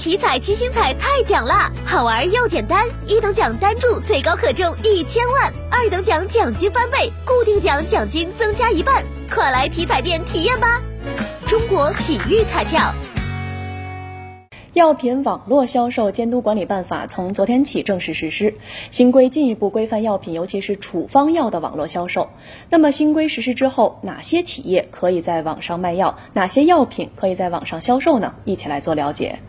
体彩七星彩太奖啦，好玩又简单，一等奖单注最高可中一千万，二等奖奖金翻倍，固定奖奖金增加一半，快来体彩店体验吧！中国体育彩票。药品网络销售监督管理办法从昨天起正式实施，新规进一步规范药品，尤其是处方药的网络销售。那么新规实施之后，哪些企业可以在网上卖药？哪些药品可以在网上销售呢？一起来做了解。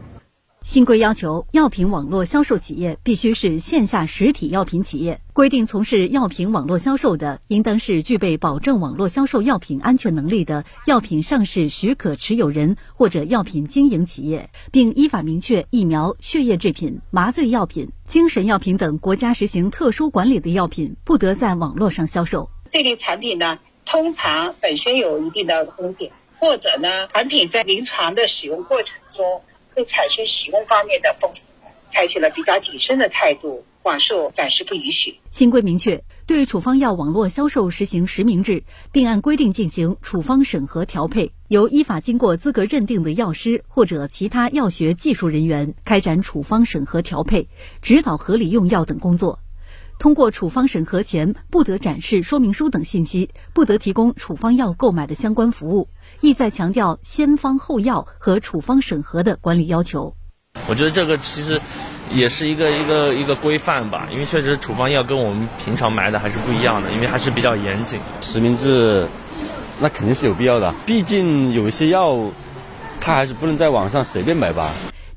新规要求，药品网络销售企业必须是线下实体药品企业。规定，从事药品网络销售的，应当是具备保证网络销售药品安全能力的药品上市许可持有人或者药品经营企业，并依法明确疫苗、血液制品、麻醉药品、精神药品等国家实行特殊管理的药品，不得在网络上销售。这类产品呢，通常本身有一定的风险，或者呢，产品在临床的使用过程中。会产生使用方面的风险，采取了比较谨慎的态度，网售暂时不允许。新规明确，对处方药网络销售实行实名制，并按规定进行处方审核调配，由依法经过资格认定的药师或者其他药学技术人员开展处方审核调配、指导合理用药等工作。通过处方审核前不得展示说明书等信息，不得提供处方药购买的相关服务，意在强调先方后药和处方审核的管理要求。我觉得这个其实也是一个一个一个规范吧，因为确实处方药跟我们平常买的还是不一样的，因为还是比较严谨。实名制那肯定是有必要的，毕竟有一些药，它还是不能在网上随便买吧。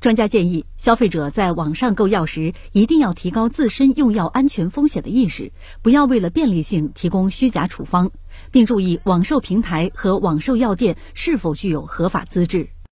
专家建议，消费者在网上购药时，一定要提高自身用药安全风险的意识，不要为了便利性提供虚假处方，并注意网售平台和网售药店是否具有合法资质。